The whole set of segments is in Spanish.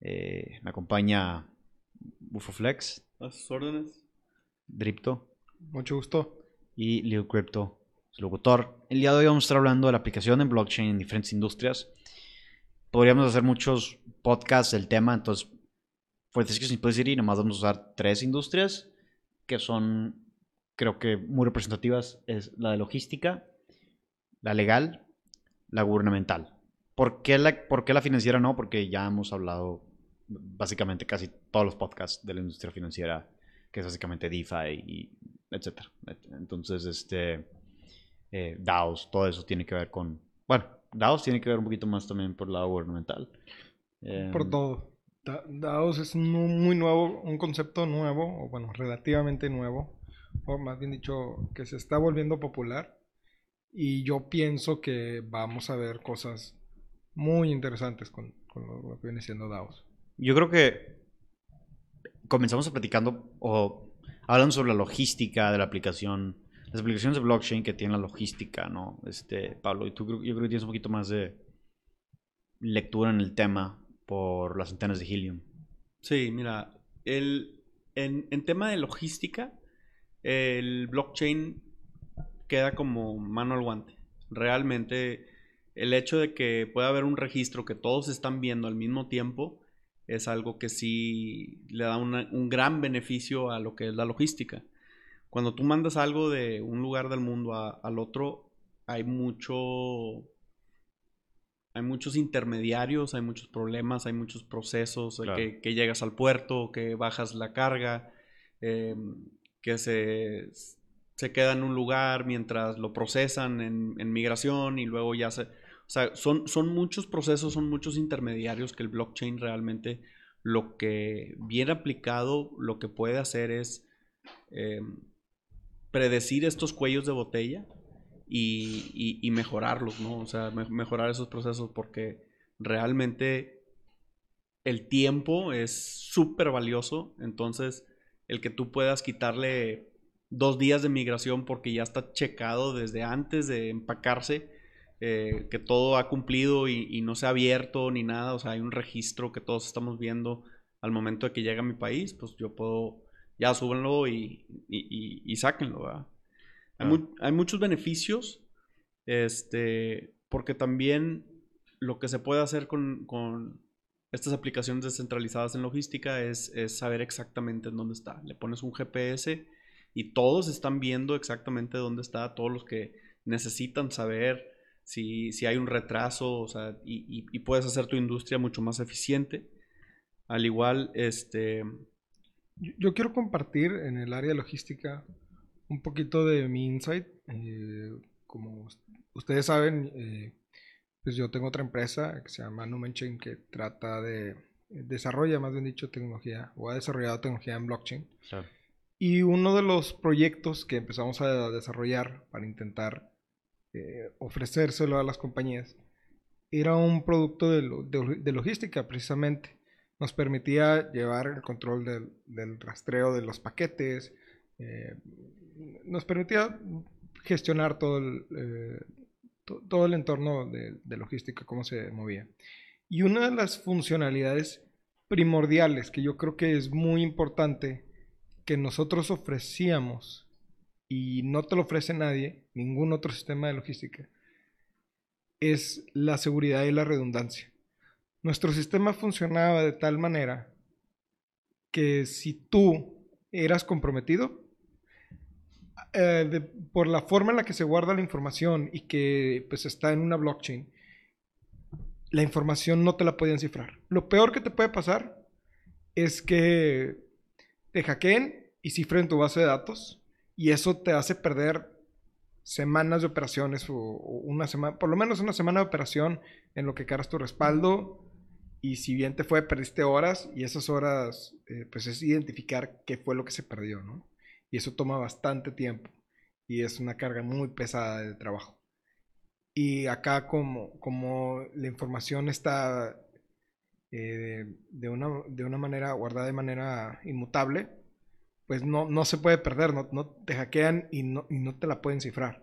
Eh, me acompaña BufoFlex. A sus órdenes. Dripto. Mucho gusto. Y Leo Crypto, su locutor. El día de hoy vamos a estar hablando de la aplicación en blockchain en diferentes industrias. Podríamos hacer muchos podcasts del tema, entonces, pues es que si puedes ir y nomás vamos a usar tres industrias que son, creo que muy representativas. Es la de logística, la legal, la gubernamental. ¿Por qué la, por qué la financiera no? Porque ya hemos hablado básicamente casi todos los podcasts de la industria financiera, que es básicamente DeFi y etcétera. Entonces, este, eh, DAOs, todo eso tiene que ver con, bueno, DAOs tiene que ver un poquito más también por el lado gubernamental. por Em, todo. Da- DAOs es muy nuevo, un concepto nuevo, o bueno, relativamente nuevo, o más bien dicho, que se está volviendo popular. Y yo pienso que vamos a ver cosas muy interesantes con, lo que viene siendo DAOs. Yo creo que comenzamos platicando o hablando sobre la logística de la aplicación, las aplicaciones de blockchain que tienen la logística, ¿no? Este, Pablo, y tú yo creo que tienes un poquito más de lectura en el tema por las antenas de Helium. Sí, mira, el, en tema de logística, el blockchain queda como mano al guante. Realmente, el hecho de que pueda haber un registro que todos están viendo al mismo tiempo es algo que sí le da una- un gran beneficio a lo que es la logística. Cuando tú mandas algo de un lugar del mundo a- al otro, hay mucho hay muchos intermediarios, hay muchos problemas, hay muchos procesos, eh, Claro. que, que llegas al puerto, que bajas la carga, eh, que se, se queda en un lugar mientras lo procesan en, en migración y luego ya se... O sea, son, son muchos procesos, son muchos intermediarios que el blockchain realmente lo que bien aplicado, lo que puede hacer es eh, predecir estos cuellos de botella y, y- mejorarlos, ¿no? O sea, me- mejorar esos procesos porque realmente el tiempo es súper valioso. Entonces, el que tú puedas quitarle dos días de migración porque ya está checado desde antes de empacarse, eh, que todo ha cumplido y, y no se ha abierto ni nada, o sea, hay un registro que todos estamos viendo al momento de que llega a mi país, pues yo puedo, ya súbenlo y, y, y- y sáquenlo, ¿verdad? Hay, Ah. mu- hay muchos beneficios, este, porque también lo que se puede hacer con, con estas aplicaciones descentralizadas en logística es, es saber exactamente en dónde está. Le pones un GPS y todos están viendo exactamente dónde está, todos los que necesitan saber si, si hay un retraso, o sea, y, y- y puedes hacer tu industria mucho más eficiente. Al igual, este, Yo, yo quiero compartir en el área de logística un poquito de mi insight. Eh, como us- ustedes saben, eh, pues yo tengo otra empresa que se llama Numenchain que trata de, desarrolla más bien dicho tecnología o ha desarrollado tecnología en blockchain. Claro. Y uno de los proyectos que empezamos a desarrollar para intentar eh, ofrecérselo a las compañías era un producto de, lo- de- de logística precisamente. Nos permitía llevar el control del, rastreo de los paquetes, eh, nos permitía gestionar todo el, eh, to- todo el entorno de logística, cómo se movía. Y una de las funcionalidades primordiales que yo creo que es muy importante que nosotros ofrecíamos y no te lo ofrece nadie, ningún otro sistema de logística, es la seguridad y la redundancia. Nuestro sistema funcionaba de tal manera que si tú eras comprometido, eh, por la forma en la que se guarda la información y que pues está en una blockchain, la información no te la podían cifrar. Lo peor que te puede pasar es que te hackeen y cifren tu base de datos y eso te hace perder semanas de operaciones o, una semana, por lo menos una semana de operación en lo que cargas tu respaldo Y si bien te fue, perdiste horas y esas horas, eh, pues es identificar qué fue lo que se perdió, ¿no? Y eso toma bastante tiempo y es una carga muy pesada de trabajo. Y acá como, como la información está eh, de, una, de una manera guardada de manera inmutable, pues no, no se puede perder, no, no te hackean y no, y no te la pueden cifrar.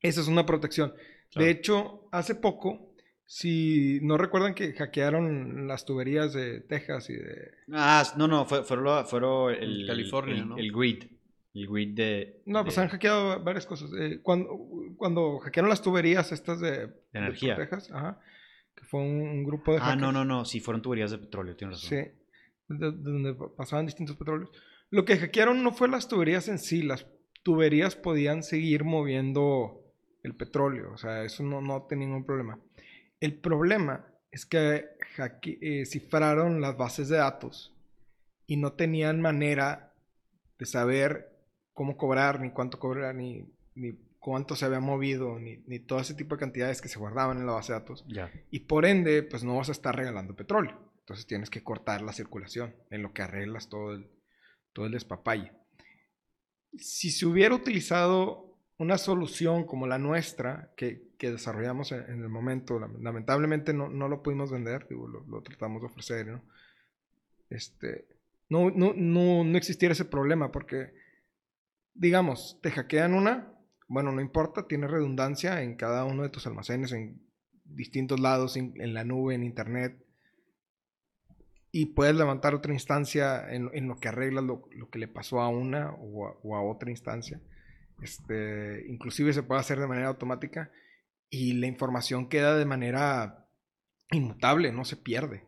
Esa es una protección. De hecho, hace poco, si no recuerdan que hackearon las tuberías de Texas y de... Ah, no, no, fue, fueron, fueron el, California, el, ¿no? el grid. El grid de... No, pues de- han hackeado varias cosas. Eh, cuando, cuando hackearon las tuberías estas de, de energía. Texas, ajá, que fue un, un grupo de Ah, no, hackers. no, no, sí, fueron tuberías de petróleo, tienes razón. Sí, de- de donde pa- pasaban distintos petróleos. Lo que hackearon no fue las tuberías en sí, las tuberías podían seguir moviendo el petróleo, o sea, eso no, no tenía ningún problema. El problema es que hacke- eh, cifraron las bases de datos y no tenían manera de saber cómo cobrar, ni cuánto cobrar, ni, ni cuánto se había movido, ni, ni todo ese tipo de cantidades que se guardaban en la base de datos. Ya. Y por ende, pues no vas a estar regalando petróleo. Entonces tienes que cortar la circulación en lo que arreglas todo el, todo el despapalle. Si se hubiera utilizado una solución como la nuestra que, que desarrollamos en, el momento, lam- lamentablemente no, no lo pudimos vender, lo, tratamos de ofrecer, ¿no? Este, no, no, no, no existiera ese problema porque, digamos, te hackean una, bueno, no importa, tiene redundancia en cada uno de tus almacenes, en distintos lados, en la nube, en internet. Y puedes levantar otra instancia en, lo que arreglas lo, lo que le pasó a una o a, otra instancia. Este, inclusive se puede hacer de manera automática y la información queda de manera inmutable, no se pierde.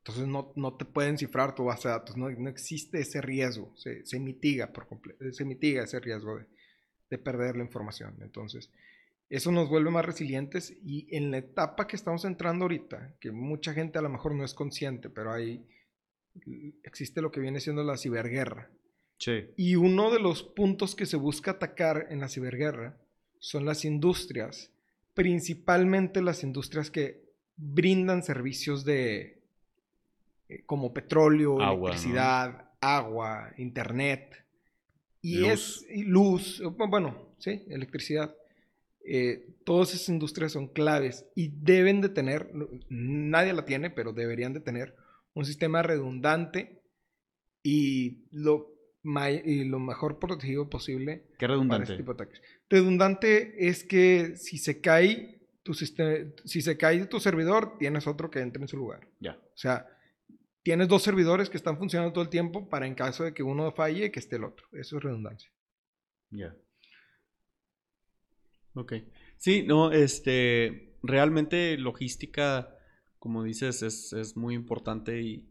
Entonces no, no te pueden cifrar tu base de datos, no, no existe ese riesgo, se, se mitiga por se mitiga ese riesgo de, de perder la información. Entonces, eso nos vuelve más resilientes y en la etapa que estamos entrando ahorita, que mucha gente a lo mejor no es consciente, pero ahí existe lo que viene siendo la ciberguerra. Sí. Y uno de los puntos que se busca atacar en la ciberguerra son las industrias, principalmente las industrias que brindan servicios de eh, como petróleo, Agua, ¿no? electricidad, agua, internet y Luz. es y luz, bueno, sí, electricidad. Eh, todas esas industrias son claves y deben de tener, nadie la tiene, pero deberían de tener un sistema redundante y lo, y lo mejor protegido posible Qué para redundante. este tipo de ataques. Redundante es que si se cae tu sistema, si se cae tu servidor, tienes otro que entre en su lugar. Ya. O sea, tienes dos servidores que están funcionando todo el tiempo para en caso de que uno falle, que esté el otro. Eso es redundancia. Ya. Ok. Sí, no, este, realmente logística, como dices, es, es muy importante y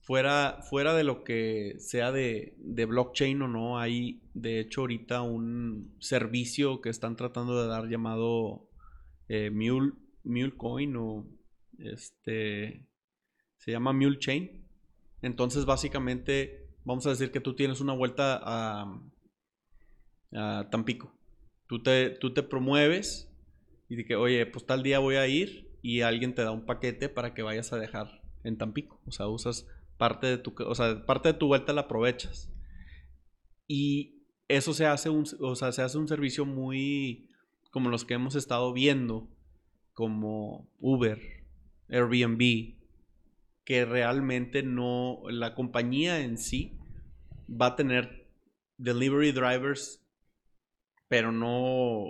fuera, fuera de lo que sea de, de blockchain o no, hay de hecho ahorita un servicio que están tratando de dar llamado eh, Mule, Mulecoin o este, se llama Mule Chain. Entonces básicamente vamos a decir que tú tienes una vuelta a, a Tampico. Tú te, tú te promueves y de que, oye, pues tal día voy a ir y alguien te da un paquete para que vayas a dejar en Tampico. O sea, usas parte de tu, o sea, parte de tu vuelta la aprovechas. Y eso se hace un, o sea, se hace un servicio muy como los que hemos estado viendo, como Uber, Airbnb, que realmente no, la compañía en sí va a tener delivery drivers pero no,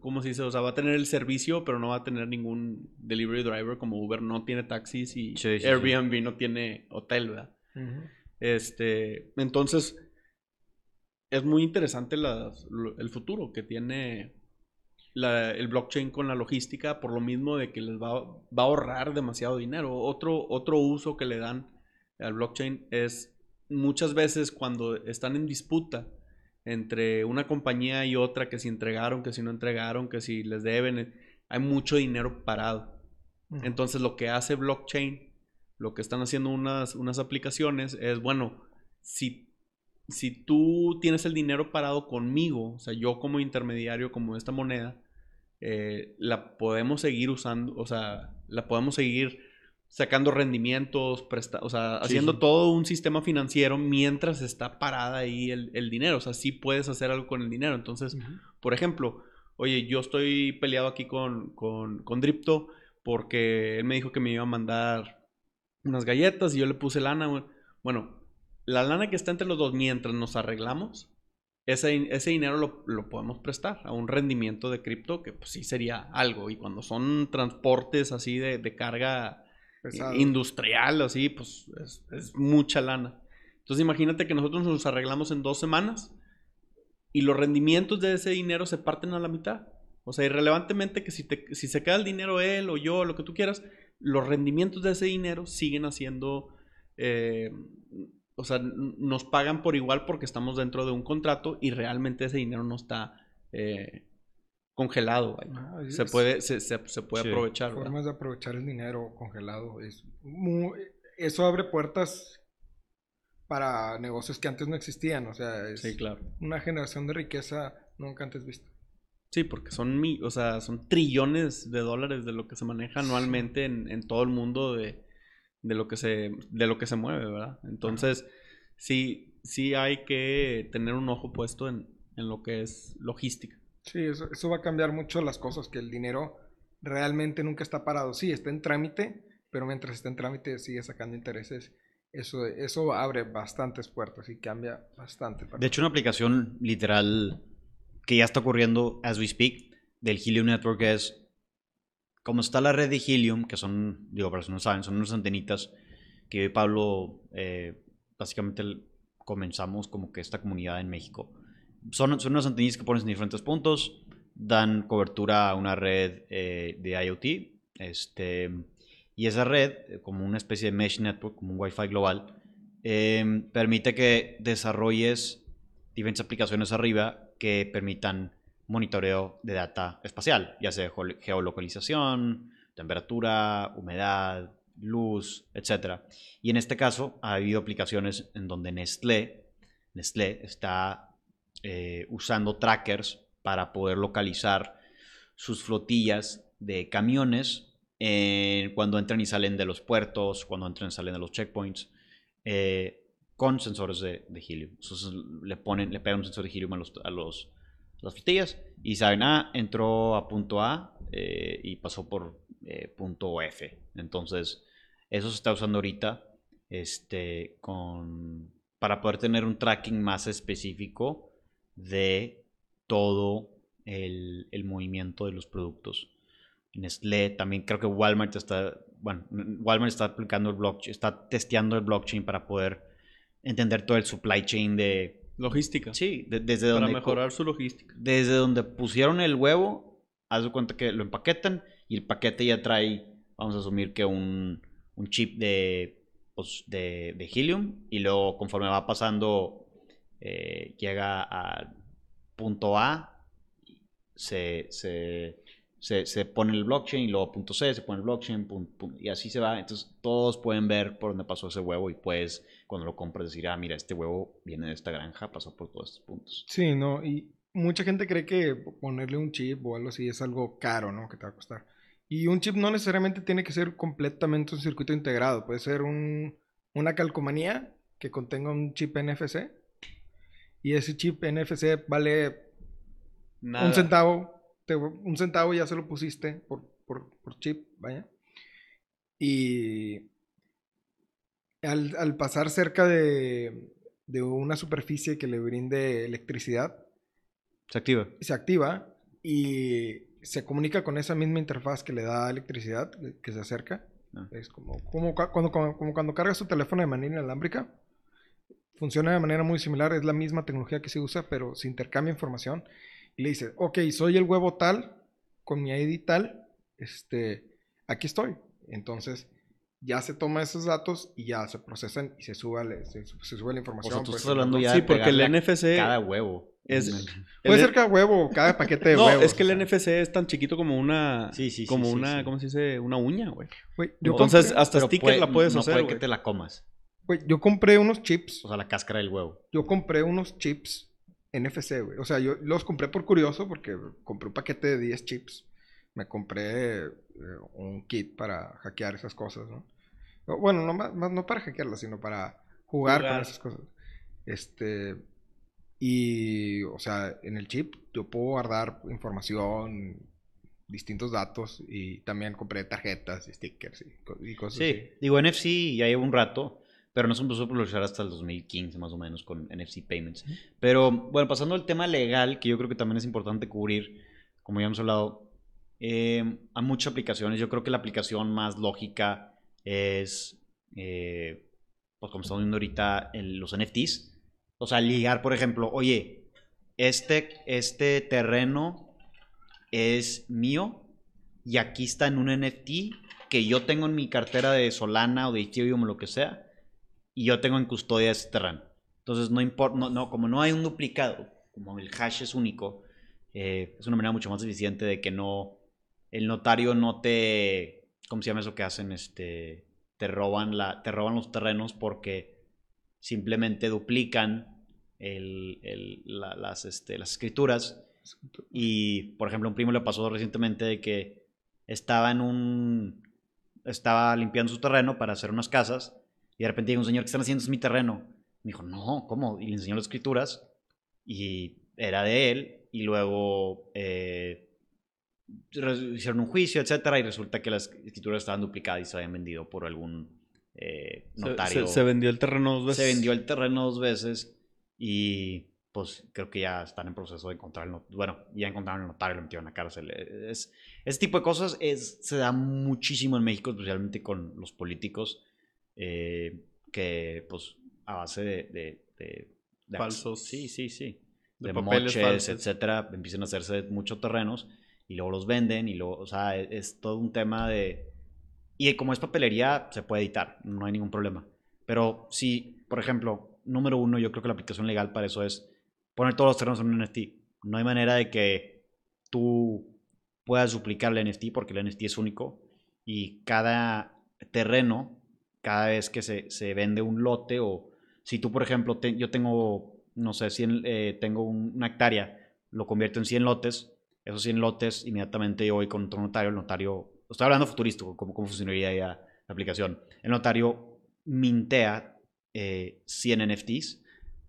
¿cómo se dice? O sea, va a tener el servicio, pero no va a tener ningún delivery driver como Uber no tiene taxis y Sí, sí, sí. Airbnb no tiene hotel, ¿verdad? Este, entonces, es muy interesante las- el futuro que tiene la- el blockchain con la logística, por lo mismo de que les va, va a ahorrar demasiado dinero. Otro, otro uso que le dan al blockchain es muchas veces cuando están en disputa entre una compañía y otra, que si entregaron, que si no entregaron, que si les deben, hay mucho dinero parado. Entonces lo que hace blockchain, lo que están haciendo unas, unas aplicaciones es, bueno, si, si tú tienes el dinero parado conmigo, o sea, yo como intermediario, como esta moneda, eh, la podemos seguir usando, o sea, la podemos seguir sacando rendimientos, presta o sea, haciendo sí. todo un sistema financiero mientras está parada ahí el, el dinero. O sea, sí puedes hacer algo con el dinero. Entonces, por ejemplo, oye, yo estoy peleado aquí con, con, con Dripto porque él me dijo que me iba a mandar unas galletas y yo le puse lana. Bueno, la lana que está entre los dos mientras nos arreglamos, ese, ese dinero lo, lo podemos prestar a un rendimiento de cripto que pues sí sería algo. Y cuando son transportes así de, de carga Industrial, así, pues es, mucha lana. Entonces imagínate que nosotros nos arreglamos en dos semanas y los rendimientos de ese dinero se parten a la mitad. O sea, irrelevantemente que si, te- se queda el dinero él o yo, lo que tú quieras, los rendimientos de ese dinero siguen haciendo, eh, o sea, nos pagan por igual porque estamos dentro de un contrato y realmente ese dinero no está eh, congelado. Ah, Se puede, se, se- se puede Sí. aprovechar. ¿verdad? Formas de aprovechar el dinero congelado. Es muy- eso abre puertas para negocios que antes no existían. O sea, es Sí, claro. una generación de riqueza nunca antes vista. Sí, porque son, o sea, son trillones de dólares de lo que se maneja anualmente en, en todo el mundo de, de, lo que se, de lo que se mueve, ¿verdad? Entonces, sí, sí hay que tener un ojo puesto en, en lo que es logística. Sí, eso, eso va a cambiar mucho las cosas, que el dinero realmente nunca está parado. Sí, está en trámite, pero mientras está en trámite sigue sacando intereses. Eso, eso abre bastantes puertas y cambia bastante. De hecho, una aplicación literal que ya está ocurriendo as we speak del Helium Network es como está la red de Helium, que son, digo, para los que no saben, son unas antenitas que Pablo eh, básicamente comenzamos como que esta comunidad en México. Son, son unas antenitas que pones en diferentes puntos, dan cobertura a una red eh, de IoT, este, y esa red, eh, como una especie de mesh network, como un Wi-Fi global, eh, permite que desarrolles diferentes aplicaciones arriba que permitan monitoreo de data espacial, ya sea geo- geolocalización, temperatura, humedad, luz, etc. Y en este caso ha habido aplicaciones en donde Nestlé, Nestlé está eh, usando trackers para poder localizar sus flotillas de camiones eh, cuando entran y salen de los puertos, cuando entran y salen de los checkpoints, eh, con sensores de, helium. Entonces le ponen, le pegan un sensor de helium a, los, a, los, las flotillas y saben, ah, entró a punto A y pasó por punto F. Entonces, eso se está usando ahorita este, con, para poder tener un tracking más específico de todo el, el movimiento de los productos. Nestlé, también creo que Walmart está, bueno, Walmart está aplicando el blockchain, está testeando el blockchain para poder entender todo el supply chain de, Logística. sí, de- desde para donde, mejorar su logística. desde donde pusieron el huevo, haz de cuenta que lo empaquetan y el paquete ya trae, vamos a asumir que un, un chip de, pues, de, de helium y luego conforme va pasando, eh, llega al punto A, se, se, se, se pone el blockchain y luego punto C, se pone el blockchain pun- pun- y así se va. Entonces todos pueden ver por dónde pasó ese huevo y puedes cuando lo compras decir, ah, mira, este huevo viene de esta granja, pasó por todos estos puntos. Sí, no, y mucha gente cree que ponerle un chip o algo así es algo caro, ¿no? Que te va a costar. Y un chip no necesariamente tiene que ser completamente un circuito integrado, puede ser un, una calcomanía que contenga un chip NFC y ese chip NFC vale Nada. un centavo, te- un centavo ya se lo pusiste por, por, por chip, vaya. Y al, al pasar cerca de, de una superficie que le brinde electricidad, Se activa. se activa y se comunica con esa misma interfaz que le da electricidad, que se acerca. Ah. Es como, como, cua- cuando, como, como cuando cargas tu teléfono de manera inalámbrica. Funciona de manera muy similar, es la misma tecnología que se usa, pero se intercambia información. Y le dice, ok, soy el huevo tal, con mi ID tal, este, aquí estoy. Entonces, ya se toma esos datos y ya se procesan y se sube, la- se, se sube la O información. sea, tú pues, estás hablando ya Sí, de porque el NFC cada huevo. es- Puede el- ser cada huevo, o cada paquete de no, huevos. es que o el sea. NFC es tan chiquito como una. Sí, sí, sí, como sí, una, sí. ¿cómo se dice? Una uña, güey. Entonces, hasta sticker puede- la puedes no hacer, puede que te la comas. Güey, yo compré unos chips. O sea, la cáscara del huevo. Yo compré unos chips NFC, güey. O sea, yo los compré por curioso porque compré un paquete de 10 chips. Me compré eh, un kit para hackear esas cosas, ¿no? Bueno, no, más, más no para hackearla, sino para jugar, Jugar. con esas cosas. Este. Y, o sea, en el chip yo puedo guardar información, distintos datos y también compré tarjetas y stickers y, y cosas Sí, así. digo, NFC ya lleva un rato, pero no se empezó a popularizar hasta el 2015 más o menos con NFC Payments. Pero bueno, pasando al tema legal, que yo creo que también es importante cubrir, como ya hemos hablado, eh, hay muchas aplicaciones. Yo creo que la aplicación más lógica es, eh, pues como estamos viendo ahorita, el- los NFTs. O sea, ligar, por ejemplo, oye, este, este terreno es mío y aquí está en un NFT que yo tengo en mi cartera de Solana o de Ethereum o lo que sea y yo tengo en custodia ese terreno. Entonces, no importa, no, como no hay un duplicado, como el hash es único, eh, es una manera mucho más eficiente de que no, el notario no te, ¿cómo se llama eso que hacen? Este, te roban, la, te roban los terrenos porque simplemente duplican el- el- la- las, este, las escrituras y, por ejemplo, un primo le pasó recientemente de que estaba en un. Estaba limpiando su terreno para hacer unas casas. Y de repente llega un señor que están haciendo es mi terreno. Me dijo, no, ¿cómo? Y le enseñó las escrituras. Y era de él. Y luego eh, hicieron un juicio, etcétera. Y resulta que las escrituras estaban duplicadas y se habían vendido por algún eh, Se- notario. Se, se vendió el terreno dos veces. Se vendió el terreno dos veces y pues creo que ya están en proceso de encontrar el notario. Bueno, ya encontraron el notario, lo metieron a la cárcel. Es, ese tipo de cosas es, se da muchísimo en México, especialmente con los políticos, eh, que pues a base de... de- de- de- Falsos. Sí, sí, sí. De moches, falsos. etcétera, empiezan a hacerse muchos terrenos y luego los venden y luego, o sea, es, es todo un tema de... Y como es papelería, se puede editar, no hay ningún problema. Pero si, por ejemplo, número uno, yo creo que la aplicación legal para eso es poner todos los terrenos en un NFT. No hay manera de que tú puedas duplicar el NFT porque el NFT es único y cada terreno, cada vez que se, se vende un lote o si tú, por ejemplo, te- yo tengo, no sé, 100, eh, tengo un- una hectárea, lo convierto en 100 lotes, esos 100 lotes, inmediatamente yo voy con otro notario, el notario, estoy hablando futurístico, cómo, cómo funcionaría ya la aplicación. El notario mintea eh, 100 NFTs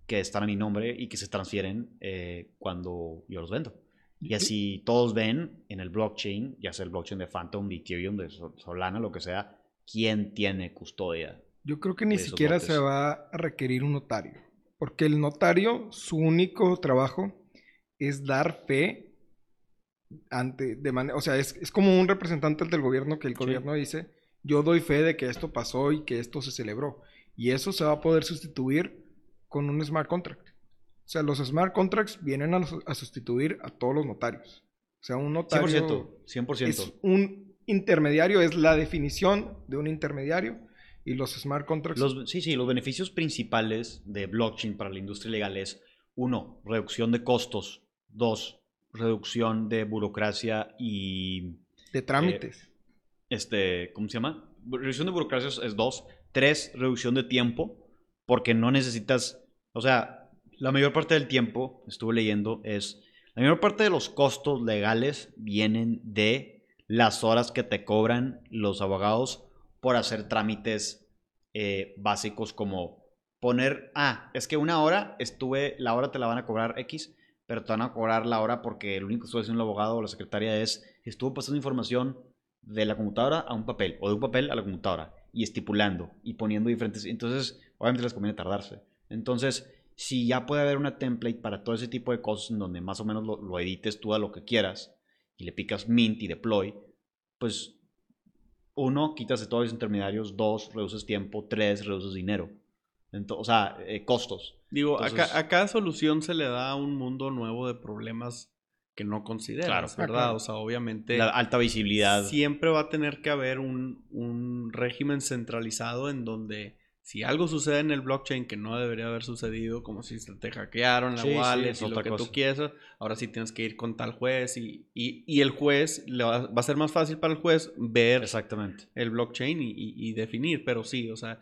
que están a mi nombre y que se transfieren eh, cuando yo los vendo. Y así todos ven en el blockchain, ya sea el blockchain de Phantom, de Ethereum, de Sol- Solana, lo que sea, quién tiene custodia. Yo creo que ni siquiera se va a requerir un notario. Porque el notario, su único trabajo es dar fe ante, de manera, o sea, es, es como un representante del gobierno que el gobierno dice, yo doy fe de que esto pasó y que esto se celebró. Y eso se va a poder sustituir con un smart contract. O sea, los smart contracts vienen a, a sustituir a todos los notarios. O sea, un notario 100%, 100%. es un intermediario, es la definición de un intermediario. Y los smart contracts Los, sí, sí, los beneficios principales de blockchain para la industria legal es, uno, reducción de costos, dos, reducción de burocracia y, de trámites. este, ¿cómo se llama? Reducción de burocracia es- es dos, tres, reducción de tiempo, porque no necesitas, o sea, la mayor parte del tiempo, estuve leyendo, es, la mayor parte de los costos legales vienen de las horas que te cobran los abogados por hacer trámites eh, básicos como poner, ah, es que una hora estuve, la hora te la van a cobrar X, pero te van a cobrar la hora porque lo único que estuvo haciendo el abogado o la secretaria es, estuvo pasando información de la computadora a un papel o de un papel a la computadora y estipulando y poniendo diferentes, entonces obviamente les conviene tardarse. Entonces, si ya puede haber una template para todo ese tipo de cosas en donde más o menos lo, lo edites tú a lo que quieras y le picas mint y deploy, pues uno, quitas de todos los intermediarios, dos, reduces tiempo, tres, reduces dinero. Ento- o sea, eh, costos. Digo, a, Entonces- ca- a cada solución se le da un mundo nuevo de problemas que no consideras, Claro. ¿verdad? claro. O sea, obviamente La alta visibilidad. siempre va a tener que haber un, un régimen centralizado en donde si algo sucede en el blockchain que no debería haber sucedido, como si se te hackearon la Sí, sí, wallet y lo otra que cosa. tú quieras, ahora sí tienes que ir con tal juez y, y- y el juez le va, va a ser más fácil para el juez ver Exactamente. el blockchain y, y- y definir, pero sí, o sea...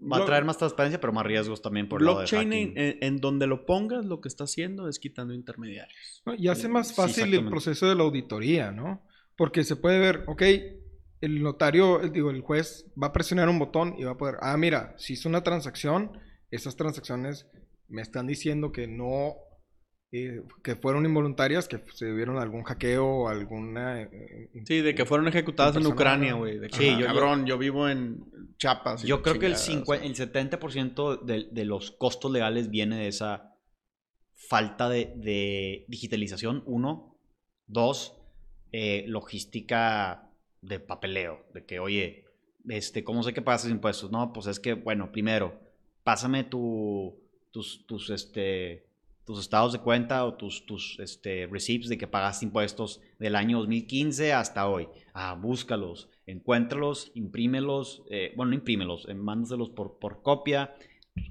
Va a traer más transparencia, pero más riesgos también por el lado de blockchain en, en- donde lo pongas, lo que está haciendo es quitando intermediarios. ¿no? Y hace más Sí, fácil el exactamente. proceso de la auditoría, ¿no? Porque se puede ver, ok, el notario, eh, digo, el juez va a presionar un botón y va a poder, ah, mira, si hizo una transacción, esas transacciones me están diciendo que no, eh, que fueron involuntarias, que se dieron algún hackeo o alguna... eh, eh, Sí, de que fueron ejecutadas en. Ucrania, güey. Sí, "Ah, yo- cabrón, yo vivo en Chiapas. Yo creo que el, chingadas, cincuen- el 70% de, de los costos legales viene de esa falta de, de digitalización, uno. Dos, eh, logística de papeleo. De que, oye, este, ¿cómo sé que pagas impuestos? No, pues es que, bueno, primero, pásame tu, tus, tus, este, tus estados de cuenta o tus, tus este, receipts de que pagaste impuestos del año 2015 hasta hoy. Ah, búscalos, encuéntralos, imprímelos, eh, bueno, no imprímelos, eh, por, por copia,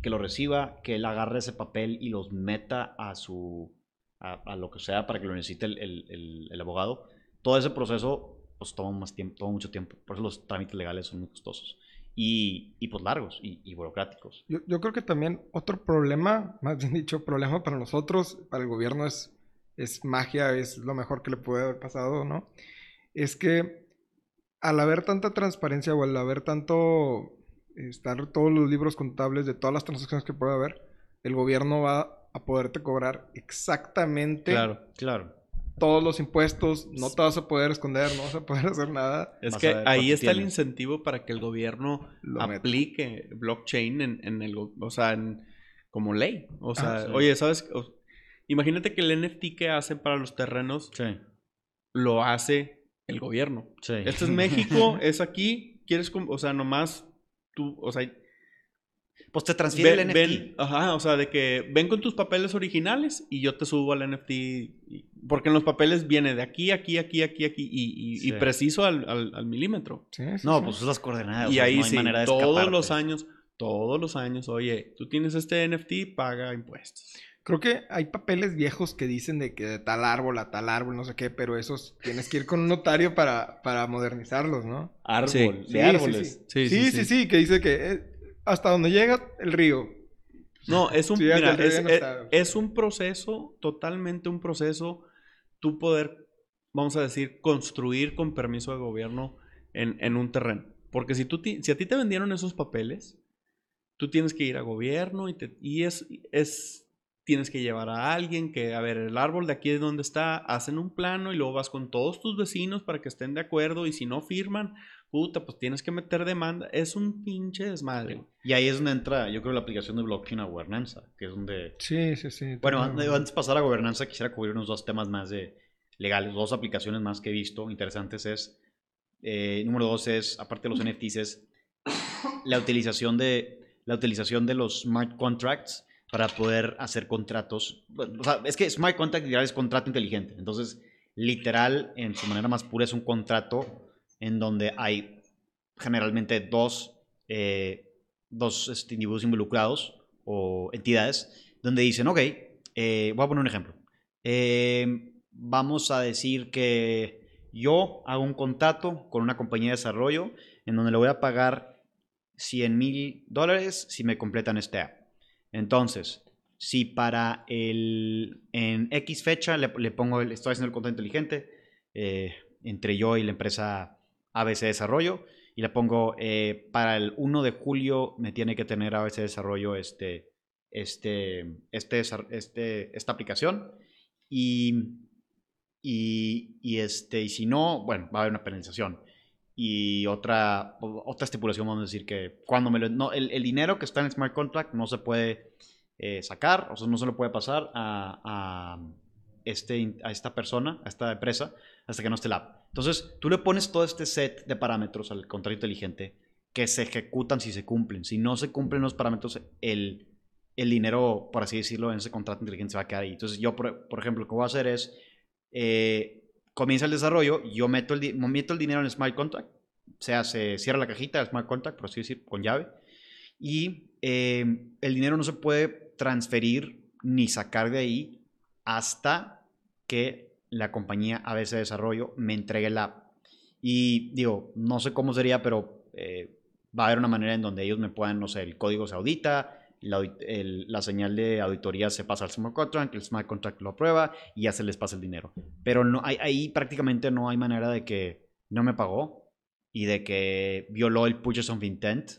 que lo reciba, que él agarre ese papel y los meta a su, a, lo que sea para que lo necesite el- el- el abogado. Todo ese proceso, pues toma más tiempo, toma mucho tiempo. Por eso los trámites legales son muy costosos. Y, y pues largos y, y burocráticos. Yo, yo creo que también otro problema, más bien dicho, problema para nosotros, para el gobierno es, es magia, es lo mejor que le puede haber pasado, ¿no? Es que al haber tanta transparencia o al haber tanto, estar todos los libros contables de todas las transacciones que puede haber, el gobierno va a poderte cobrar exactamente Claro. Claro. Todos los impuestos, no te vas a poder escder, no vas a poder hacer nada. Es que ahí está el incentivo para que el gobierno Lo meta. aplique blockchain en, en el, o sea, en- como ley. O sea, Ah, sí. oye, ¿sabes? O- imagínate que el NFT que hacen para los terrenos Sí. lo hace el gobierno. Sí. Este es México, es aquí, quieres, o sea, nomás tú, o sea, Pues te transfiere ven, el NFT. ven- ajá, o sea, de que ven con tus papeles originales y yo te subo al NFT, porque en los papeles viene de aquí, aquí, aquí, aquí, aquí y, y- y Sí. preciso al, al- al milímetro. Sí, sí, No, sí. pues las coordenadas. y o sea, ahí no hay sí, manera de todos escaparte. los años, todos los años, oye, tú tienes este NFT, paga impuestos. Creo que hay papeles viejos que dicen de que de tal árbol a tal árbol, no sé qué, pero esos tienes que ir con un notario para, para modernizarlos, ¿no? Árbol, Sí. de Sí, sí, árboles. Sí, sí, sí, sí, que dice que eh, hasta donde llega el río. No, es un, Sí, mira, es, no un proceso, totalmente un proceso, tú poder, vamos a decir, construir con permiso de gobierno en, en un terreno. Porque si, tú, si a ti te vendieron esos papeles, tú tienes que ir a gobierno y, te- y es, es, tienes que llevar a alguien que, a ver, el árbol de aquí es donde está, hacen un plano y luego vas con todos tus vecinos para que estén de acuerdo y si no firman, puta, pues tienes que meter demanda. Es un pinche desmadre. Y ahí es donde entra, yo creo, la aplicación de blockchain a gobernanza, que es donde... Sí, sí, sí. Bueno, tiene- an- antes de pasar a gobernanza, quisiera cubrir unos dos temas más de legales, dos aplicaciones más que he visto interesantes es, eh, número dos es, aparte de los NFTs, es la utilización de, la utilización de los smart contracts para poder hacer contratos. O sea, es que smart contract literal es contrato inteligente. Entonces, literal, en su manera más pura, es un contrato en donde hay generalmente dos, eh, dos este, individuos involucrados o entidades donde dicen, ok, eh, voy a poner un ejemplo. Eh, vamos a decir que yo hago un contrato con una compañía de desarrollo en donde le voy a pagar 100 mil dólares si me completan este app. Entonces, si para el en X fecha le, pongo, el- estoy haciendo el contrato inteligente entre yo y la empresa ABC Desarrollo y le pongo eh, para el 1 de julio me tiene que tener ABC Desarrollo este, este, este, este, esta aplicación y, y, este, y si no, bueno, va a haber una penalización. Y otra, otra estipulación, vamos a decir que cuando me no, el, el dinero que está en el smart contract no se puede eh, sacar, o sea, no se lo puede pasar a, este, a esta persona, a esta empresa, hasta que no esté la app. Entonces, tú le pones todo este set de parámetros al contrato inteligente que se ejecutan si se cumplen. Si no se cumplen los parámetros, el, el dinero, por así decirlo, en ese contrato inteligente se va a quedar ahí. Entonces, yo, por, por ejemplo, lo que voy a hacer es, eh, comienza el desarrollo, yo meto el, el dinero en el smart contract, o sea, se cierra la cajita del smart contract, por así decir, con llave, y eh, el dinero no se puede transferir ni sacar de ahí hasta que la compañía ABC Desarrollo me entregue la app. Y digo, no sé cómo sería, pero eh, va a haber una manera en donde ellos me puedan, no sé, el código se audita, la, el- la señal de auditoría se pasa al smart contract, el smart contract lo aprueba y ya se les pasa el dinero. Pero no, ahí prácticamente no hay manera de que no me pagó y de que violó el Purchase of Intent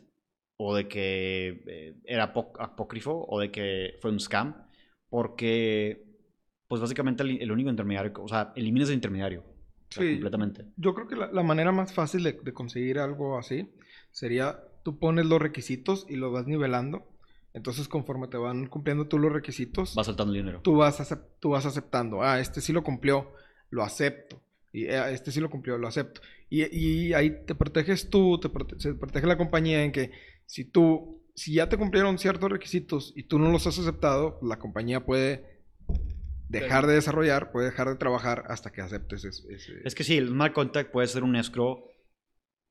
o de que eh, era apó- apócrifo o de que fue un scam porque pues básicamente el, el único intermediario, o sea, eliminas el intermediario o sea, Sí. completamente. Yo creo que la, la manera más fácil de, de conseguir algo así sería tú pones los requisitos y los vas nivelando. Entonces, conforme te van cumpliendo tú los requisitos, Va soltando el dinero. tú, vas tú vas aceptando. Ah, este sí lo cumplió, lo acepto. Y eh, este sí lo cumplió, lo acepto. Y, y ahí te proteges tú, te prote- se protege la compañía en que si tú, si ya te cumplieron ciertos requisitos y tú no los has aceptado, la compañía puede dejar de desarrollar, puede dejar de trabajar hasta que aceptes ese... ese- Es que sí, el smart contract puede ser un escrow,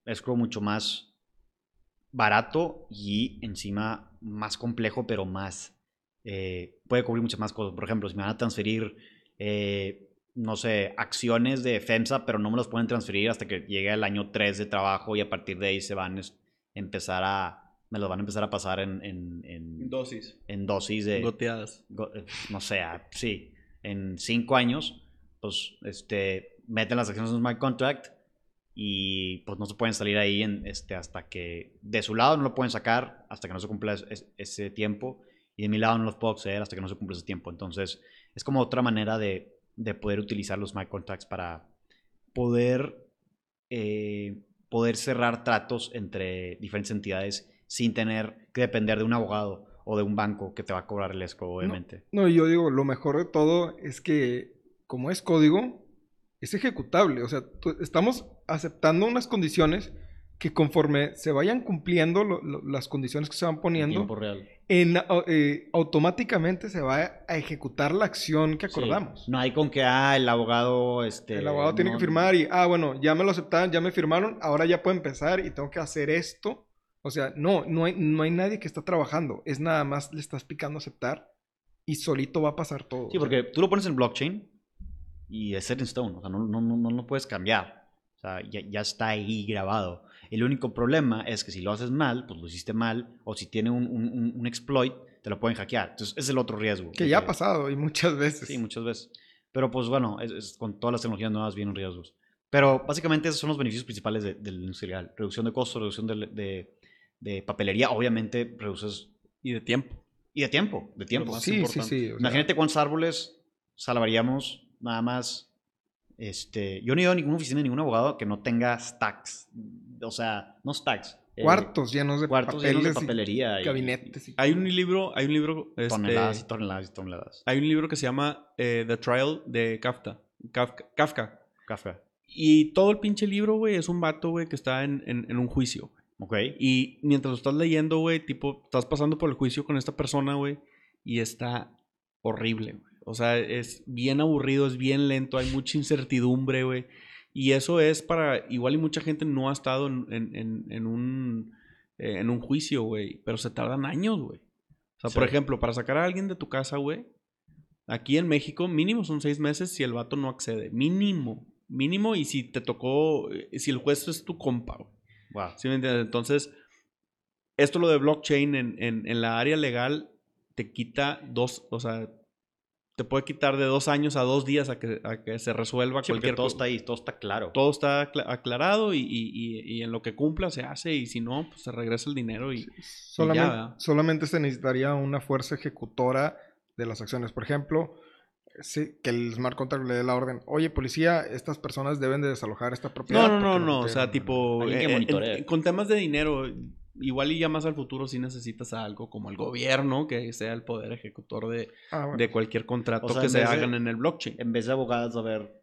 escrow mucho más barato y encima más complejo, pero más eh, puede cubrir muchas más cosas. Por ejemplo, si me van a transferir, eh, no sé, acciones de FEMSA, pero no me las pueden transferir hasta que llegue el año 3 de trabajo y a partir de ahí se van a empezar a, me los van a empezar a pasar en, en, en, Dosis. en dosis de Goteadas. go- eh, no sé, ah, sí, en cinco años, pues, este, meten las acciones en un smart contract y pues no se pueden salir ahí este, hasta que de su lado no lo pueden sacar hasta que no se cumpla es- es- ese tiempo y de mi lado no los puedo acceder hasta que no se cumpla ese tiempo. Entonces, es como otra manera de, de poder utilizar los smart contracts para poder, eh, poder cerrar tratos entre diferentes entidades sin tener que depender de un abogado o de un banco que te va a cobrar el escrow, obviamente. No, yo digo, lo mejor de todo es que como es código, es ejecutable. O sea, estamos aceptando unas condiciones que conforme se vayan cumpliendo lo- lo- las condiciones que se van En poniendo, tiempo real. en, eh, automáticamente se va a ejecutar la acción que Sí. acordamos. No hay con que, ah, el abogado, este... El abogado tiene no- que firmar y, ah, bueno, ya me lo aceptaron, ya me firmaron, ahora ya puedo empezar y tengo que hacer esto. O sea, no, no hay, no hay nadie que está trabajando. Es nada más le estás picando aceptar y solito va a pasar todo. Sí, porque tú lo pones en blockchain y es set in stone, o sea, no, no, no, no lo puedes cambiar. O sea, ya, ya está ahí grabado. El único problema es que si lo haces mal, pues lo hiciste mal, o si tiene un, un- exploit, te lo pueden hackear. Entonces, es el otro riesgo. Que ya ha pasado y muchas veces. Sí, muchas veces. Pero pues bueno, es- es- con todas las tecnologías nuevas vienen riesgos. Pero básicamente esos son los beneficios principales de, del industrial. Reducción de costos, reducción de, de- de papelería. Obviamente reduces... Y de tiempo. Y de tiempo, de tiempo. más sí, sí, importante. sí. o sea, Imagínate cuántos árboles salvaríamos nada más. Este, yo no he ido a ninguna oficina de ningún abogado que no tenga stacks. O sea, no stacks. eh, cuartos llenos de cuartos llenos de papelería. y- gabinetes. y- Hay un libro, hay un libro, este, toneladas y toneladas y toneladas. hay un libro que se llama eh, The Trial de Kafka. Kafka. Kafka. Y todo el pinche libro, güey, es un vato, güey, que está en, en- en un juicio. Ok. Y mientras lo estás leyendo, güey, tipo, estás pasando por el juicio con esta persona, güey, y está horrible, güey. O sea, es bien aburrido, es bien lento, hay mucha incertidumbre, güey. Y eso es para, igual y mucha gente no ha estado en, en- un, eh, en un juicio, güey, pero se tardan años, güey. O sea, por ejemplo, para sacar a alguien de tu casa, güey, aquí en México mínimo son seis meses si el vato no accede. Mínimo, mínimo, y si te tocó, eh, si el juez es tu compa, güey. Wow. ¿Sí me entiendes? Entonces, esto lo de blockchain en, en- en la área legal te quita dos, o sea, te puede quitar de dos años a dos días a que, a que se resuelva Sí, porque cualquier todo cosa. está ahí, todo está claro. Todo está acla- aclarado y, y- y- y en lo que cumpla se hace y si no, pues se regresa el dinero y... solamente se necesitaría una fuerza ejecutora de las acciones. Por ejemplo, sí, que el smart contract le dé la orden. Oye, policía, estas personas deben de desalojar esta propiedad. No, no, no, no, o sea, tipo... Eh, eh, con temas de dinero, igual y ya más al futuro sí necesitas a algo como el gobierno que sea el poder ejecutor de, Ah, bueno. de cualquier contrato O sea, que se de- hagan en el blockchain. En vez de abogados, a ver,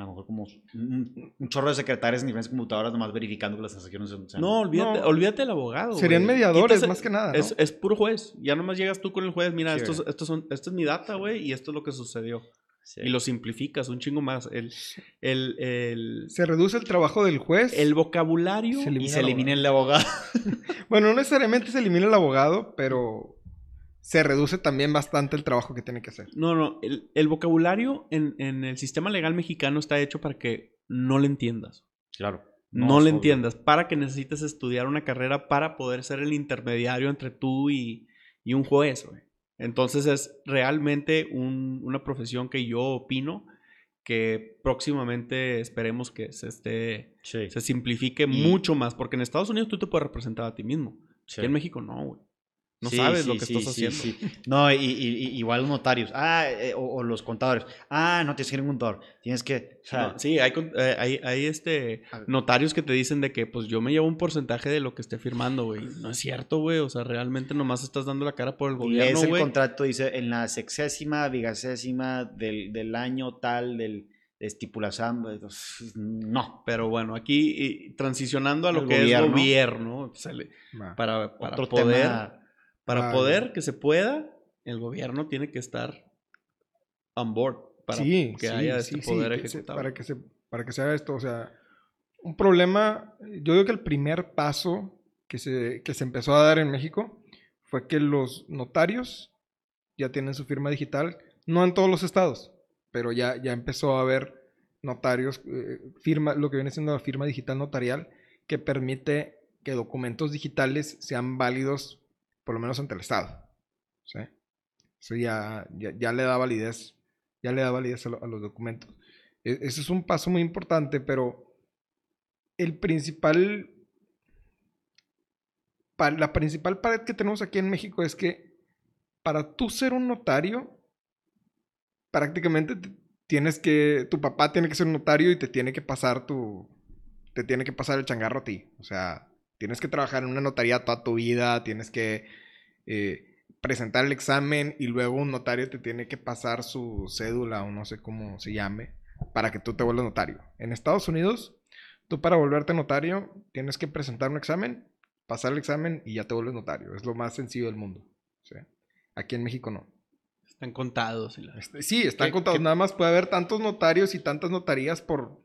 a lo mejor como un, un chorro de secretarias en diferentes computadoras nomás verificando que las transacciones sean... No, olvídate, No. olvídate del abogado. Serían güey. mediadores, más que nada, ¿no? Es, es puro juez. Ya nomás llegas tú con el juez. Mira, Sí, estos, estos son, esta es mi data, güey, y esto es lo que sucedió. Sí. Y lo simplificas un chingo más. El, el, el, Se reduce el trabajo del juez. el vocabulario. Se Y elimina se el elimina el abogado. Bueno, no necesariamente se elimina el abogado, pero se reduce también bastante el trabajo que tiene que hacer. No, no. El, el vocabulario en, en el sistema legal mexicano está hecho para que no le entiendas. Claro. No, le obvio. entiendas. Para que necesites estudiar una carrera para poder ser el intermediario entre tú y, y un juez, güey. Entonces es realmente un- una profesión que yo opino que próximamente esperemos que se esté Sí. se simplifique Y- mucho más, porque en Estados Unidos tú te puedes representar a ti mismo. sí. Aquí en México no, güey. No Sí, sabes lo que sí, estás haciendo. No, y, y- y- igual los notarios. Ah, eh, o, o los contadores. Ah, no tienes que ir a un contador. Tienes que. O sea, No, sí, hay, eh, hay, hay, este notarios que te dicen de que pues yo me llevo un porcentaje de lo que esté firmando, güey. No es cierto, güey. O sea, realmente nomás estás dando la cara por el y gobierno, lees el güey. contrato, dice en la sexésima, vigésima del, del año tal, del de estipulación. No. Pero bueno, aquí y transicionando a lo que gobierno. es gobierno, o sea, le- Va. para, para Otro poder, tema. Para poder que se pueda, el gobierno tiene que estar on board para sí, que sí, haya este sí, poder ejecutable. para, que se, para que se haga esto. O sea, un problema, yo digo que el primer paso que se, que se empezó a dar en México fue que los notarios ya tienen su firma digital, no en todos los estados, pero ya, ya empezó a haber notarios, eh, firma, lo que viene siendo la firma digital notarial, que permite que documentos digitales sean válidos, por lo menos ante el Estado. ¿sí? Eso ya, ya, ya le da validez, ya le da validez a, lo- a los documentos. E- Ese es un paso muy importante, pero el principal, pa- la principal pared que tenemos aquí en México es que para tú ser un notario, prácticamente te- tienes que, tu papá tiene que ser un notario y te tiene que pasar tu, te tiene que pasar el changarro a ti. O sea, tienes que trabajar en una notaría toda tu vida, tienes que eh, presentar el examen y luego un notario te tiene que pasar su cédula o no sé cómo se llame para que tú te vuelvas notario. En Estados Unidos, tú para volverte notario tienes que presentar un examen, pasar el examen y ya te vuelves notario. Es lo más sencillo del mundo. ¿sí? Aquí en México no. Están contados. la- Este, sí, están ¿Qué- contados. qué- Nada más puede haber tantos notarios y tantas notarías por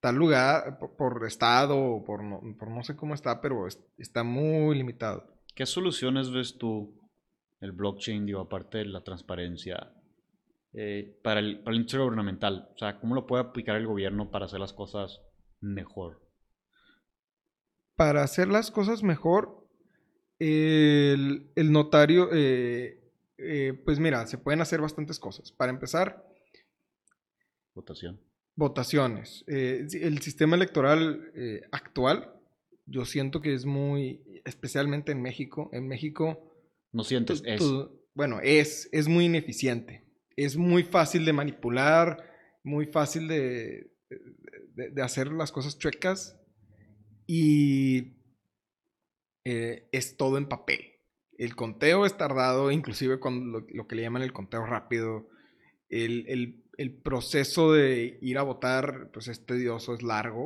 tal lugar, por, por estado, o por no, por no sé cómo está, pero es- está muy limitado. ¿Qué soluciones ves tú, el blockchain, digo, aparte de la transparencia, eh, para, el, para la industria gubernamental? O sea, ¿cómo lo puede aplicar el gobierno para hacer las cosas mejor? Para hacer las cosas mejor, el, el notario, eh, eh, pues mira, se pueden hacer bastantes cosas. Para empezar, Votación. Votaciones. Eh, el sistema electoral eh, actual, yo siento que es muy, especialmente en México, en México No sientes, tu- es. bueno, es, es muy ineficiente. Es muy fácil de manipular, muy fácil de, de- de hacer las cosas chuecas y eh, es todo en papel. El conteo es tardado, inclusive con lo, lo que le llaman el conteo rápido. El, el- el proceso de ir a votar, pues es tedioso, es largo.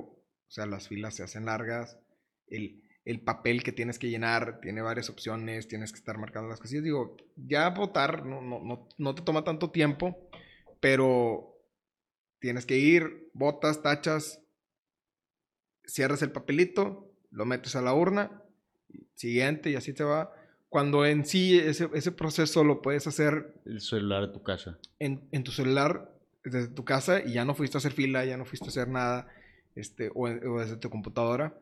O sea, las filas se hacen largas. El, el papel que tienes que llenar tiene varias opciones, tienes que estar marcando las cosillas. Digo, ya votar no, no, no, no te toma tanto tiempo, pero tienes que ir, votas, tachas, cierras el papelito, lo metes a la urna, siguiente y así te va. Cuando en sí ese, ese proceso lo puedes hacer El celular de tu casa. en, en tu celular desde tu casa y ya no fuiste a hacer fila, ya no fuiste a hacer nada, este, o, desde tu computadora.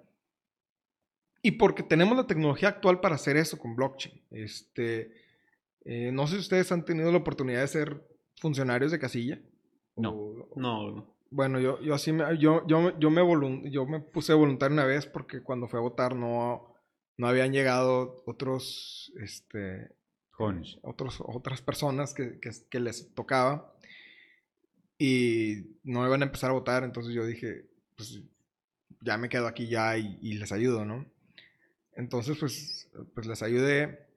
Y porque tenemos la tecnología actual para hacer eso con blockchain. Este, eh, no sé si ustedes han tenido la oportunidad de ser funcionarios de casilla. No. O- No, no. bueno, yo, yo así me, yo, yo, yo, me yo me puse voluntario una vez porque cuando fui a votar no, no habían llegado otros, este, Jóvenes. otros, otras personas que, que, que les tocaba y no iban a empezar a votar, entonces yo dije, pues ya me quedo aquí ya y, y les ayudo, ¿no? Entonces, pues, pues les ayudé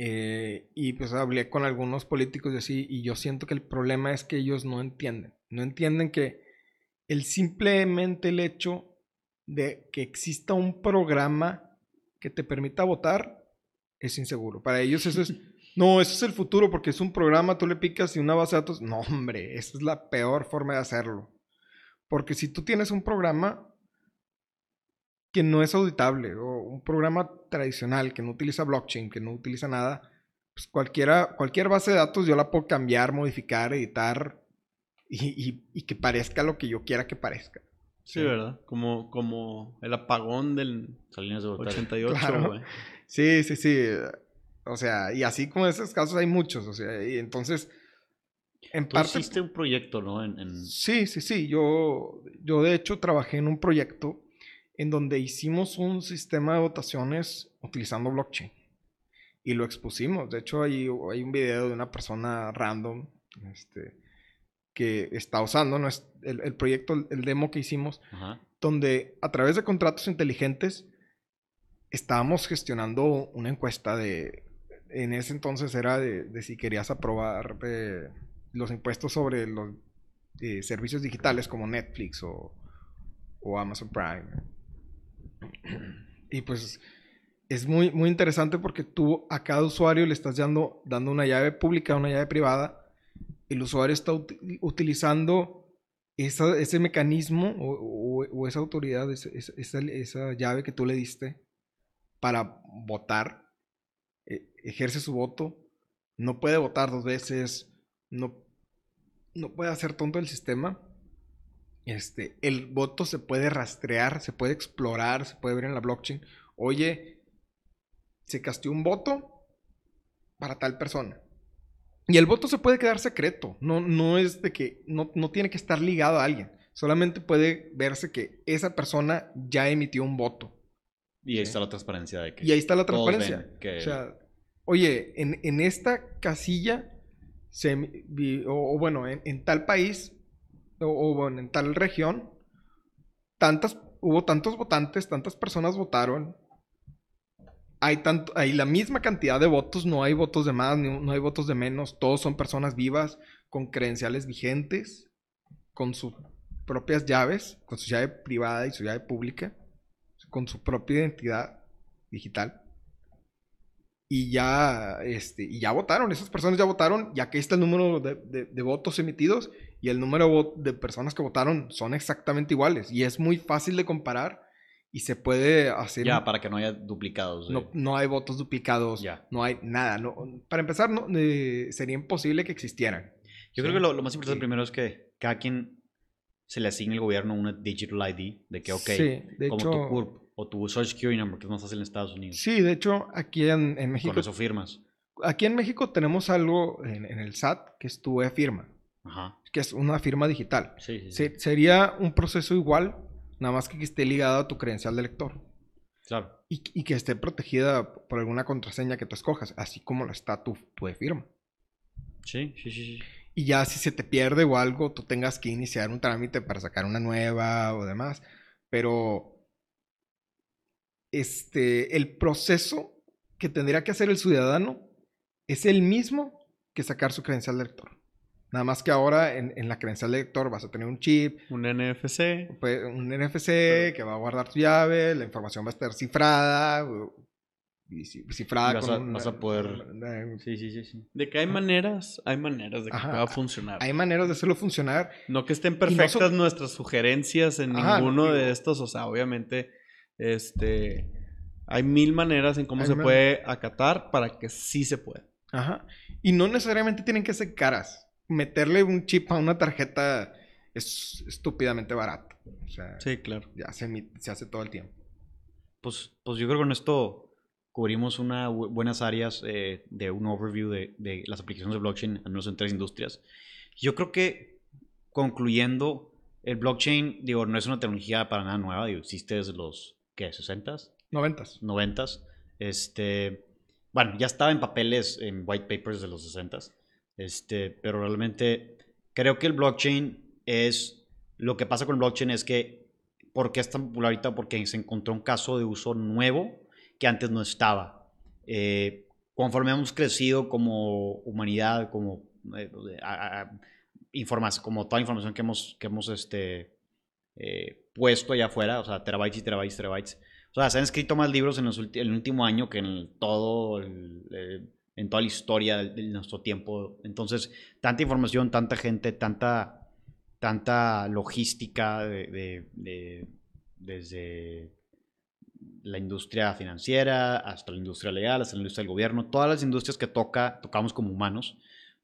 eh, y pues hablé con algunos políticos y así, y yo siento que el problema es que ellos no entienden, no entienden que el simplemente el hecho de que exista un programa que te permita votar es inseguro. Para ellos eso es, no, eso es el futuro porque es un programa, tú le picas y una base de datos, no hombre, esa es la peor forma de hacerlo. Porque si tú tienes un programa que no es auditable o un programa tradicional que no utiliza blockchain, que no utiliza nada, pues cualquiera, cualquier base de datos yo la puedo cambiar, modificar, editar y, y- y que parezca lo que yo quiera que parezca. Sí, ¿verdad? Como, como el apagón del Salinas de Gortari. 88, Claro. güey. Sí, sí, sí. O sea, y así como esos casos hay muchos. O sea, y entonces En Tú parte, hiciste un proyecto, ¿no? En, en- Sí, sí, sí. Yo, yo de hecho trabajé en un proyecto en donde hicimos un sistema de votaciones utilizando blockchain. Y lo expusimos. De hecho, hay, hay un video de una persona random este, que está usando nues- el, el proyecto, el, el demo que hicimos, Ajá. donde a través de contratos inteligentes estábamos gestionando una encuesta de, en ese entonces era de, si querías aprobar eh, los impuestos sobre los eh, servicios digitales como Netflix o, Amazon Prime. Y pues es muy, muy interesante porque tú a cada usuario le estás dando, dando una llave pública, una llave privada. El usuario está uti- utilizando ese mecanismo o, esa autoridad, esa, esa- llave que tú le diste para votar, ejerce su voto, no puede votar dos veces, no, no puede hacer tonto el sistema. Este, el voto se puede rastrear, se puede explorar, se puede ver en la blockchain. Oye, se casteó un voto para tal persona. Y el voto se puede quedar secreto. No, no es de que. No, no tiene que estar ligado a alguien. Solamente puede verse que esa persona ya emitió un voto. Y ahí está la transparencia de que. Y ahí está la transparencia. que- O sea, oye, en, en esta casilla, se, o, bueno, en, en tal país, o, bueno, en tal región, hubo tantos votantes, tantas personas votaron. Hay, tanto, hay la misma cantidad de votos, no hay votos de más, no hay votos de menos. Todos son personas vivas, con credenciales vigentes, con sus propias llaves, con su llave privada y su llave pública, con su propia identidad digital. Y ya, este, y ya votaron, esas personas ya votaron, ya que ahí está el número de, de- de votos emitidos y el número de personas que votaron son exactamente iguales. Y es muy fácil de comparar y se puede hacer... Ya, para que no haya duplicados. de- no, no hay votos duplicados, Ya. no hay nada. No, para empezar, no, eh, sería imposible que existieran. Yo creo Sí. que lo, lo más importante Sí. primero es que cada quien se le asigne al gobierno una digital ID de que, ok, Sí, de como hecho- tu CURP o tu Social Security Number, que es más fácil en Estados Unidos. Sí, de hecho, aquí en, en México, Con eso firmas. aquí en México tenemos algo en, en el SAT que es tu e-firma, Ajá. que es una firma digital. Sí, sí, sí. Se- sería un proceso igual, nada más que esté ligado a tu credencial de lector Claro. y, y que esté protegida por alguna contraseña que tú escojas, así como lo está tu, tu e-firma. Sí, sí, sí, sí. Y ya si se te pierde o algo, tú tengas que iniciar un trámite para sacar una nueva o demás. Pero este, el proceso que tendría que hacer el ciudadano es el mismo que sacar su credencial de lector. Nada más que ahora en, en la credencial de lector vas a tener un chip, Un NFC. pues, un NFC que va a guardar tu llave, la información va a estar cifrada, ci- cifrada vas con a- una- vas a poder- una- Sí, sí, sí, sí. De que hay maneras, hay maneras de que Ajá. pueda funcionar. Hay maneras de hacerlo funcionar. No que estén no perfectas nuestras sugerencias en Ajá, ninguno digo- de estos. O sea, obviamente, este, hay mil maneras en cómo Hay se man- puede acatar para que sí se pueda. Ajá. Y no necesariamente tienen que ser caras. Meterle un chip a una tarjeta es estúpidamente barato. O sea, Sí, claro. ya se, se hace todo el tiempo. Pues, pues yo creo que con esto cubrimos unas buenas áreas eh, de un overview de, de las aplicaciones de blockchain, al menos en tres industrias. Yo creo que concluyendo, el blockchain, digo, no es una tecnología para nada nueva, digo, existe desde los, ¿qué? ¿60s? Noventas. 90s. Este, bueno, ya estaba en papeles, en white papers de los 60s. Este, pero realmente creo que el blockchain es, lo que pasa con el blockchain es que, ¿por qué es tan popular ahorita? Porque se encontró un caso de uso nuevo que antes no estaba. Eh, conforme hemos crecido como humanidad, como, eh, a- a- informas- como toda información que hemos, que hemos este, eh, puesto allá afuera, o sea, terabytes y terabytes, terabytes. O sea, se han escrito más libros en, el último año que en todo, eh, en toda la historia de, nuestro tiempo. Entonces, tanta información, tanta gente, tanta, tanta logística de, de- de- desde la industria financiera hasta la industria legal, hasta la industria del gobierno, todas las industrias que toca, tocamos como humanos,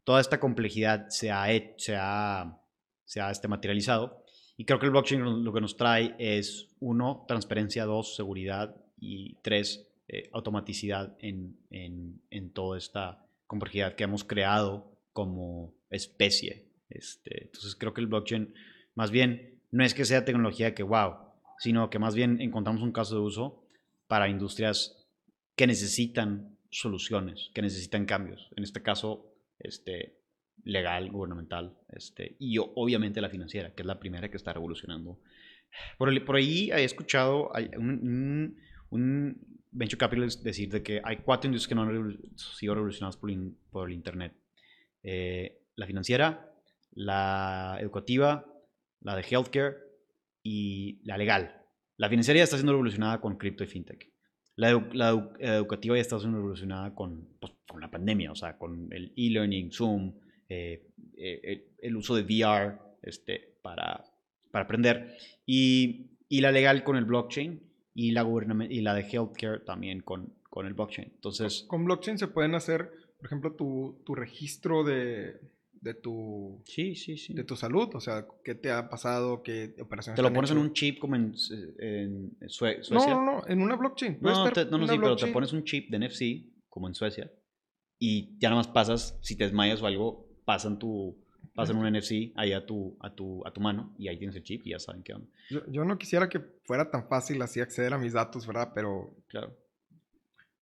toda esta complejidad se ha, se ha, se ha este, materializado. Y creo que el blockchain lo- que nos trae es, uno, transparencia, dos, seguridad y tres, eh, automaticidad en, en, en toda esta complejidad que hemos creado como especie. Este, entonces creo que el blockchain, más bien, no es que sea tecnología que wow, sino que más bien encontramos un caso de uso para industrias que necesitan soluciones, que necesitan cambios. En este caso, este, legal, gubernamental, este, y obviamente la financiera, que es la primera que está revolucionando. Por, por ahí he escuchado un, un, venture capitalist decir de que hay cuatro industrias que no han sido revolucionadas por, por el Internet. Eh, la financiera, la educativa, la de healthcare y la legal. La financiera ya está siendo revolucionada con cripto y fintech. La, la educativa ya está siendo revolucionada con, pues, con, la pandemia, o sea, con el e-learning, Zoom, eh, eh, el uso de VR este, para, para aprender. Y, y, la legal con el blockchain y la, y la de healthcare también con, con el blockchain. Entonces, con blockchain se pueden hacer, por ejemplo, tu, tu registro de, de tu, sí, sí, sí. de tu salud, o sea, qué te ha pasado, qué operaciones Te lo pones en un chip como en, en Suecia. No, no, no, en una blockchain. No, no, no, no sí, pero te pones un chip de NFC como en Suecia y ya nada más pasas, si te desmayas o algo, pasan tu pasan un NFC ahí a tu, a tu, a tu mano y ahí tienes el chip y ya saben qué onda. Yo, yo no quisiera que fuera tan fácil así acceder a mis datos, ¿verdad? Pero, claro.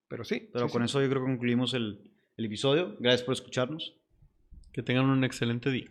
Pero sí. Pero con eso yo creo que concluimos el, el episodio. Gracias por escucharnos. Que tengan un excelente día.